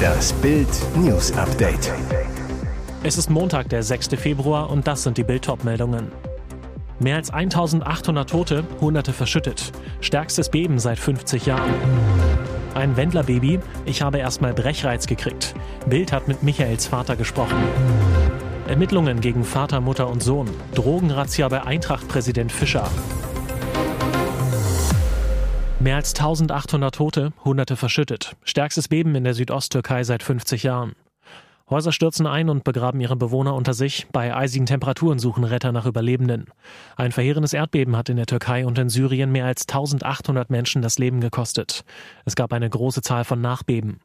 Das Bild News Update. Es ist Montag, der 6. Februar und das sind die Bild meldungen Mehr als 1800 Tote, Hunderte verschüttet. Stärkstes Beben seit 50 Jahren. Ein Wendlerbaby, ich habe erstmal Brechreiz gekriegt. Bild hat mit Michaels Vater gesprochen. Ermittlungen gegen Vater, Mutter und Sohn. Drogenrazzia bei Eintracht-Präsident Fischer. Mehr als 1800 Tote, Hunderte verschüttet. Stärkstes Beben in der Südosttürkei seit 50 Jahren. Häuser stürzen ein und begraben ihre Bewohner unter sich. Bei eisigen Temperaturen suchen Retter nach Überlebenden. Ein verheerendes Erdbeben hat in der Türkei und in Syrien mehr als 1800 Menschen das Leben gekostet. Es gab eine große Zahl von Nachbeben.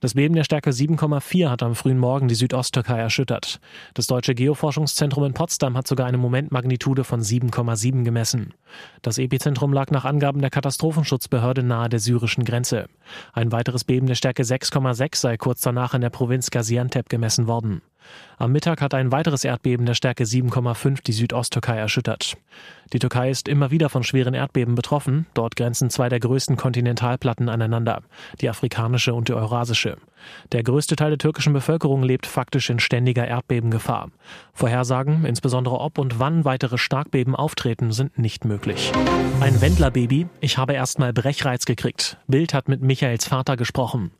Das Beben der Stärke 7,4 hat am frühen Morgen die Südosttürkei erschüttert. Das Deutsche Geoforschungszentrum in Potsdam hat sogar eine Momentmagnitude von 7,7 gemessen. Das Epizentrum lag nach Angaben der Katastrophenschutzbehörde nahe der syrischen Grenze. Ein weiteres Beben der Stärke 6,6 sei kurz danach in der Provinz Gaziantep gemessen worden. Am Mittag hat ein weiteres Erdbeben der Stärke 7,5 die Südosttürkei erschüttert. Die Türkei ist immer wieder von schweren Erdbeben betroffen. Dort grenzen zwei der größten Kontinentalplatten aneinander, die afrikanische und die eurasische. Der größte Teil der türkischen Bevölkerung lebt faktisch in ständiger Erdbebengefahr. Vorhersagen, insbesondere ob und wann weitere Starkbeben auftreten, sind nicht möglich. Ein Wendlerbaby, ich habe erstmal Brechreiz gekriegt. Bild hat mit Michaels Vater gesprochen.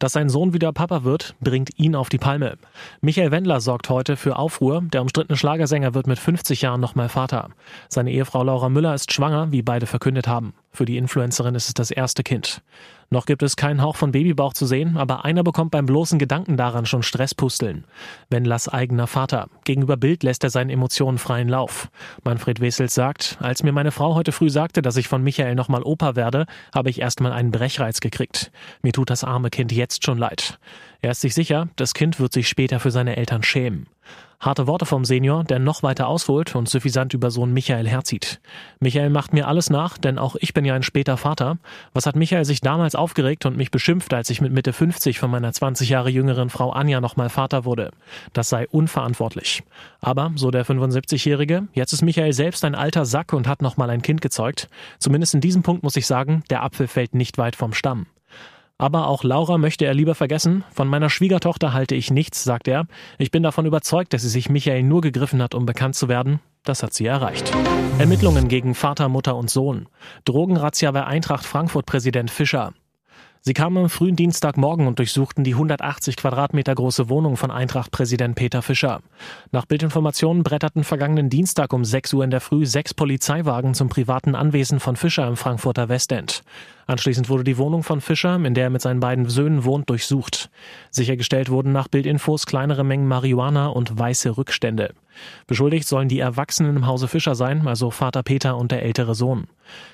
Dass sein Sohn wieder Papa wird, bringt ihn auf die Palme. Michael Wendler sorgt heute für Aufruhr. Der umstrittene Schlagersänger wird mit 50 Jahren nochmal Vater. Seine Ehefrau Laura Müller ist schwanger, wie beide verkündet haben. Für die Influencerin ist es das erste Kind. Noch gibt es keinen Hauch von Babybauch zu sehen, aber einer bekommt beim bloßen Gedanken daran schon Stresspusteln. Wendlers eigener Vater. Gegenüber Bild lässt er seinen Emotionen freien Lauf. Manfred Wessels sagt, als mir meine Frau heute früh sagte, dass ich von Michael nochmal Opa werde, habe ich erstmal einen Brechreiz gekriegt. Mir tut das arme Kind jetzt schon leid. Er ist sich sicher, das Kind wird sich später für seine Eltern schämen. Harte Worte vom Senior, der noch weiter ausholt und suffisant über Sohn Michael herzieht. Michael macht mir alles nach, denn auch ich bin ja ein später Vater. Was hat Michael sich damals aufgeregt und mich beschimpft, als ich mit Mitte 50 von meiner 20 Jahre jüngeren Frau Anja nochmal Vater wurde? Das sei unverantwortlich. Aber, so der 75-Jährige, jetzt ist Michael selbst ein alter Sack und hat nochmal ein Kind gezeugt. Zumindest in diesem Punkt muss ich sagen, der Apfel fällt nicht weit vom Stamm. Aber auch Laura möchte er lieber vergessen. Von meiner Schwiegertochter halte ich nichts, sagt er. Ich bin davon überzeugt, dass sie sich Michael nur gegriffen hat, um bekannt zu werden. Das hat sie erreicht. Ermittlungen gegen Vater, Mutter und Sohn. Drogenrazzia bei Eintracht Frankfurt Präsident Fischer. Sie kamen am frühen Dienstagmorgen und durchsuchten die 180 Quadratmeter große Wohnung von Eintracht-Präsident Peter Fischer. Nach Bildinformationen bretterten vergangenen Dienstag um 6 Uhr in der Früh sechs Polizeiwagen zum privaten Anwesen von Fischer im Frankfurter Westend. Anschließend wurde die Wohnung von Fischer, in der er mit seinen beiden Söhnen wohnt, durchsucht. Sichergestellt wurden nach Bildinfos kleinere Mengen Marihuana und weiße Rückstände. Beschuldigt sollen die Erwachsenen im Hause Fischer sein, also Vater Peter und der ältere Sohn.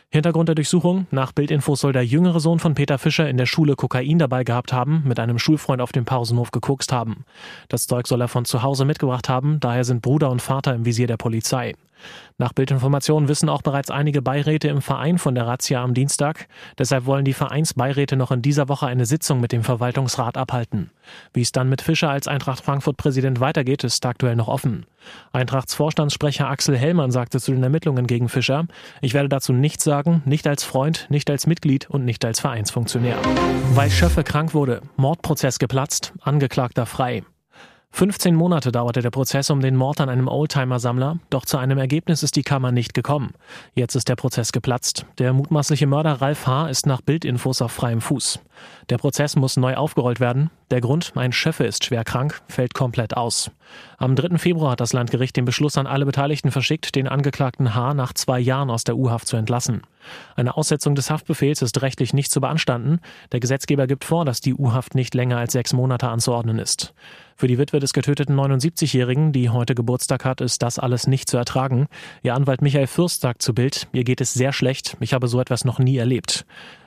Hintergrund der Durchsuchung: Nach Bildinfos soll der jüngere Sohn von Peter Fischer in der Schule Kokain dabei gehabt haben, mit einem Schulfreund auf dem Pausenhof gekokst haben. Das Zeug soll er von zu Hause mitgebracht haben, daher sind Bruder und Vater im Visier der Polizei. Nach Bildinformationen wissen auch bereits einige Beiräte im Verein von der Razzia am Dienstag. Deshalb wollen die Vereinsbeiräte noch in dieser Woche eine Sitzung mit dem Verwaltungsrat abhalten. Wie es dann mit Fischer als Eintracht Frankfurt Präsident weitergeht, ist aktuell noch offen. Eintrachts Vorstandssprecher Axel Hellmann sagte zu den Ermittlungen gegen Fischer, ich werde dazu nichts sagen, nicht als Freund, nicht als Mitglied und nicht als Vereinsfunktionär. Weil Schöffe krank wurde, Mordprozess geplatzt, Angeklagter frei. 15 Monate dauerte der Prozess um den Mord an einem Oldtimer-Sammler, doch zu einem Ergebnis ist die Kammer nicht gekommen. Jetzt ist der Prozess geplatzt. Der mutmaßliche Mörder Ralf H. ist nach Bildinfos auf freiem Fuß. Der Prozess muss neu aufgerollt werden. Der Grund, mein Chef ist schwer krank, fällt komplett aus. Am 3. Februar hat das Landgericht den Beschluss an alle Beteiligten verschickt, den Angeklagten H. nach zwei Jahren aus der U-Haft zu entlassen. Eine Aussetzung des Haftbefehls ist rechtlich nicht zu beanstanden. Der Gesetzgeber gibt vor, dass die U-Haft nicht länger als sechs Monate anzuordnen ist. Für die Witwe des getöteten 79-Jährigen, die heute Geburtstag hat, ist das alles nicht zu ertragen. Ihr Anwalt Michael Fürst sagt zu Bild, ihr geht es sehr schlecht, ich habe so etwas noch nie erlebt.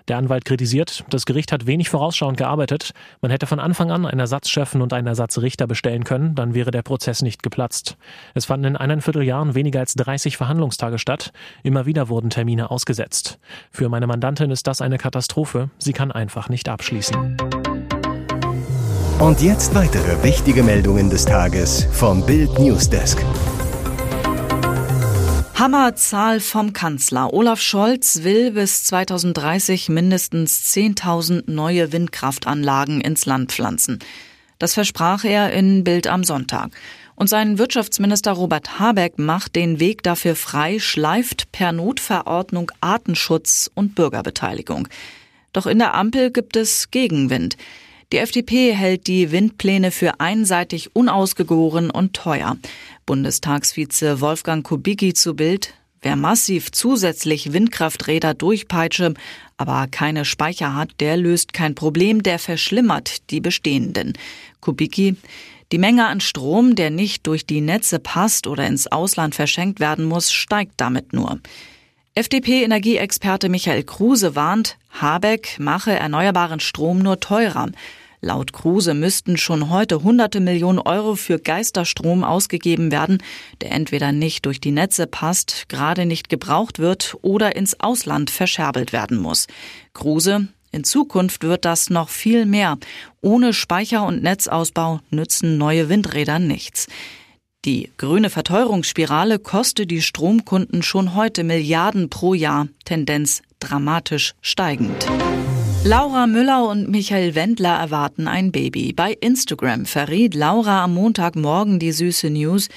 Der Anwalt kritisiert, das Gericht hat wenig vorausschauend gearbeitet. Man hätte von Anfang an einen Ersatzchefin und einen Ersatzrichter bestellen können, dann wäre der Prozess nicht geplatzt. Es fanden in eineinviertel Jahren weniger als 30 Verhandlungstage statt. Immer wieder wurden Termine ausgesetzt. Für meine Mandantin ist das eine Katastrophe. Sie kann einfach nicht abschließen. Und jetzt weitere wichtige Meldungen des Tages vom Bild Newsdesk. Hammerzahl vom Kanzler. Olaf Scholz will bis 2030 mindestens 10.000 neue Windkraftanlagen ins Land pflanzen. Das versprach er in Bild am Sonntag. Und sein Wirtschaftsminister Robert Habeck macht den Weg dafür frei, schleift per Notverordnung Artenschutz und Bürgerbeteiligung. Doch in der Ampel gibt es Gegenwind. Die FDP hält die Windpläne für einseitig unausgegoren und teuer. Bundestagsvize Wolfgang Kubicki zu Bild. Wer massiv zusätzlich Windkrafträder durchpeitsche, aber keine Speicher hat, der löst kein Problem, der verschlimmert die bestehenden. Kubicki, die Menge an Strom, der nicht durch die Netze passt oder ins Ausland verschenkt werden muss, steigt damit nur. FDP-Energieexperte Michael Kruse warnt, Habeck mache erneuerbaren Strom nur teurer. Laut Kruse müssten schon heute hunderte Millionen Euro für Geisterstrom ausgegeben werden, der entweder nicht durch die Netze passt, gerade nicht gebraucht wird oder ins Ausland verscherbelt werden muss. Kruse, in Zukunft wird das noch viel mehr. Ohne Speicher- und Netzausbau nützen neue Windräder nichts. Die grüne Verteuerungsspirale kostet die Stromkunden schon heute Milliarden pro Jahr, Tendenz dramatisch steigend. Laura Müller und Michael Wendler erwarten ein Baby. Bei Instagram verriet Laura am Montagmorgen die süße News.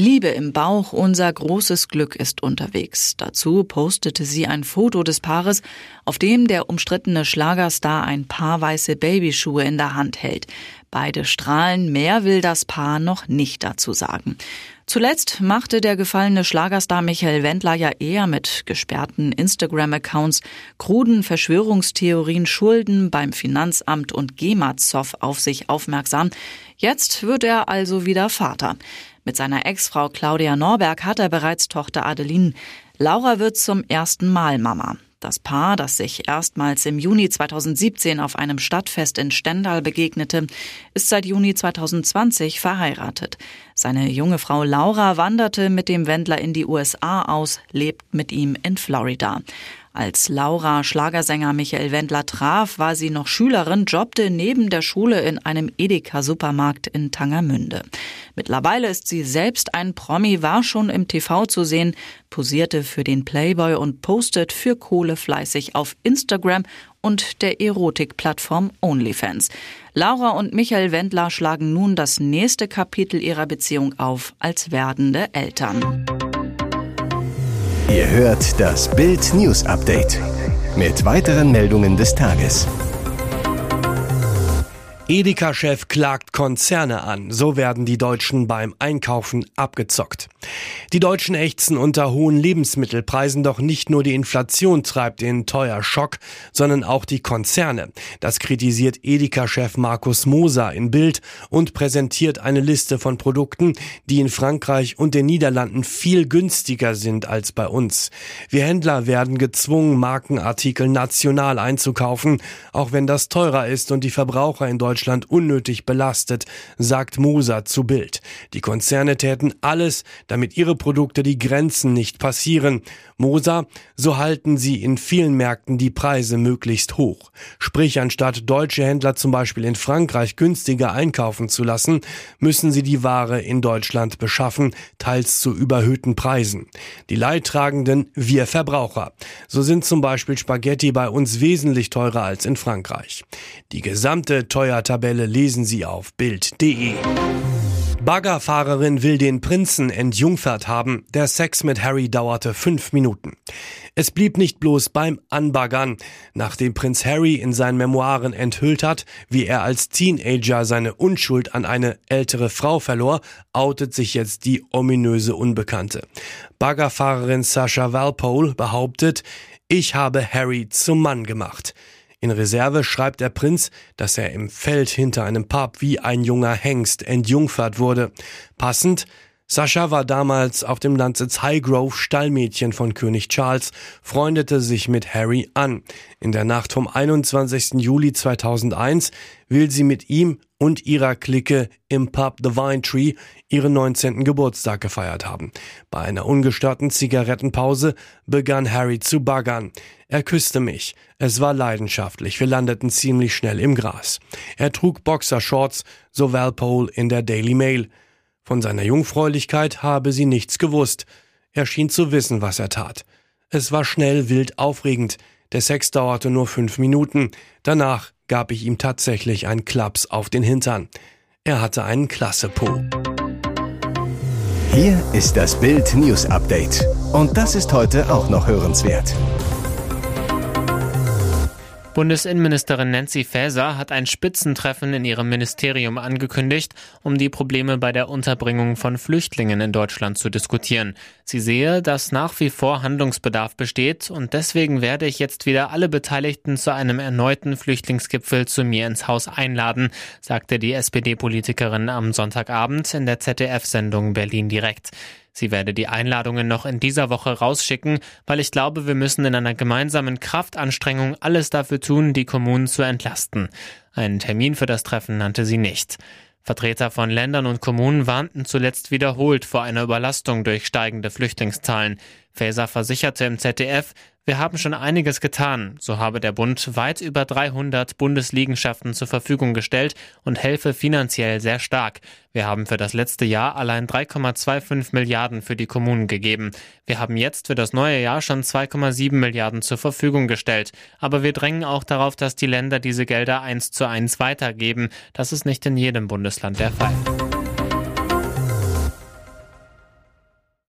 Liebe im Bauch, unser großes Glück ist unterwegs. Dazu postete sie ein Foto des Paares, auf dem der umstrittene Schlagerstar ein paar weiße Babyschuhe in der Hand hält. Beide strahlen, mehr will das Paar noch nicht dazu sagen. Zuletzt machte der gefallene Schlagerstar Michael Wendler ja eher mit gesperrten Instagram-Accounts, kruden Verschwörungstheorien, Schulden beim Finanzamt und GEMA-Zoff auf sich aufmerksam. Jetzt wird er also wieder Vater. Mit seiner Ex-Frau Claudia Norberg hat er bereits Tochter Adeline. Laura wird zum ersten Mal Mama. Das Paar, das sich erstmals im Juni 2017 auf einem Stadtfest in Stendal begegnete, ist seit Juni 2020 verheiratet. Seine junge Frau Laura wanderte mit dem Wendler in die USA aus, lebt mit ihm in Florida. Als Laura Schlagersänger Michael Wendler traf, war sie noch Schülerin, jobbte neben der Schule in einem Edeka-Supermarkt in Tangermünde. Mittlerweile ist sie selbst ein Promi, war schon im TV zu sehen, posierte für den Playboy und postet für Kohle fleißig auf Instagram und der Erotikplattform OnlyFans. Laura und Michael Wendler schlagen nun das nächste Kapitel ihrer Beziehung auf als werdende Eltern. Ihr hört das Bild News Update mit weiteren Meldungen des Tages. Edeka-Chef klagt Konzerne an. So werden die Deutschen beim Einkaufen abgezockt. Die Deutschen ächzen unter hohen Lebensmittelpreisen, doch nicht nur die Inflation treibt den teuer Schock, sondern auch die Konzerne. Das kritisiert Edeka-Chef Markus Moser in Bild und präsentiert eine Liste von Produkten, die in Frankreich und den Niederlanden viel günstiger sind als bei uns. Wir Händler werden gezwungen, Markenartikel national einzukaufen, auch wenn das teurer ist und die Verbraucher in Deutschland unnötig belastet, sagt Moser zu Bild. Die Konzerne täten alles, damit ihre Produkte die Grenzen nicht passieren. Moser, so halten sie in vielen Märkten die Preise möglichst hoch. Sprich, anstatt deutsche Händler zum Beispiel in Frankreich günstiger einkaufen zu lassen, müssen sie die Ware in Deutschland beschaffen, teils zu überhöhten Preisen. Die Leidtragenden wir Verbraucher. So sind zum Beispiel Spaghetti bei uns wesentlich teurer als in Frankreich. Die gesamte Teuer Tabelle lesen Sie auf Bild.de. Baggerfahrerin will den Prinzen entjungfert haben. Der Sex mit Harry dauerte fünf Minuten. Es blieb nicht bloß beim Anbaggern. Nachdem Prinz Harry in seinen Memoiren enthüllt hat, wie er als Teenager seine Unschuld an eine ältere Frau verlor, outet sich jetzt die ominöse Unbekannte. Baggerfahrerin Sascha Walpole behauptet, ich habe Harry zum Mann gemacht. In Reserve schreibt der Prinz, dass er im Feld hinter einem Pub wie ein junger Hengst entjungfert wurde. Passend, Sascha war damals auf dem Landsitz Highgrove Stallmädchen von König Charles, freundete sich mit Harry an. In der Nacht vom 21. Juli 2001 will sie mit ihm und ihrer Clique im Pub The Vine Tree ihren 19. Geburtstag gefeiert haben. Bei einer ungestörten Zigarettenpause begann Harry zu baggern. Er küsste mich. Es war leidenschaftlich. Wir landeten ziemlich schnell im Gras. Er trug Boxershorts, so Walpole in der Daily Mail. Von seiner Jungfräulichkeit habe sie nichts gewusst. Er schien zu wissen, was er tat. Es war schnell, wild, aufregend. Der Sex dauerte nur fünf Minuten. Danach gab ich ihm tatsächlich einen Klaps auf den Hintern. Er hatte einen klasse Po. Hier ist das Bild News Update. Und das ist heute auch noch hörenswert. Bundesinnenministerin Nancy Faeser hat ein Spitzentreffen in ihrem Ministerium angekündigt, um die Probleme bei der Unterbringung von Flüchtlingen in Deutschland zu diskutieren. Sie sehe, dass nach wie vor Handlungsbedarf besteht und deswegen werde ich jetzt wieder alle Beteiligten zu einem erneuten Flüchtlingsgipfel zu mir ins Haus einladen, sagte die SPD-Politikerin am Sonntagabend in der ZDF-Sendung Berlin direkt. Sie werde die Einladungen noch in dieser Woche rausschicken, weil ich glaube, wir müssen in einer gemeinsamen Kraftanstrengung alles dafür tun, die Kommunen zu entlasten. Einen Termin für das Treffen nannte sie nicht. Vertreter von Ländern und Kommunen warnten zuletzt wiederholt vor einer Überlastung durch steigende Flüchtlingszahlen. Faeser versicherte im ZDF, wir haben schon einiges getan. So habe der Bund weit über 300 Bundesliegenschaften zur Verfügung gestellt und helfe finanziell sehr stark. Wir haben für das letzte Jahr allein 3,25 Milliarden für die Kommunen gegeben. Wir haben jetzt für das neue Jahr schon 2,7 Milliarden zur Verfügung gestellt. Aber wir drängen auch darauf, dass die Länder diese Gelder eins zu eins weitergeben. Das ist nicht in jedem Bundesland der Fall.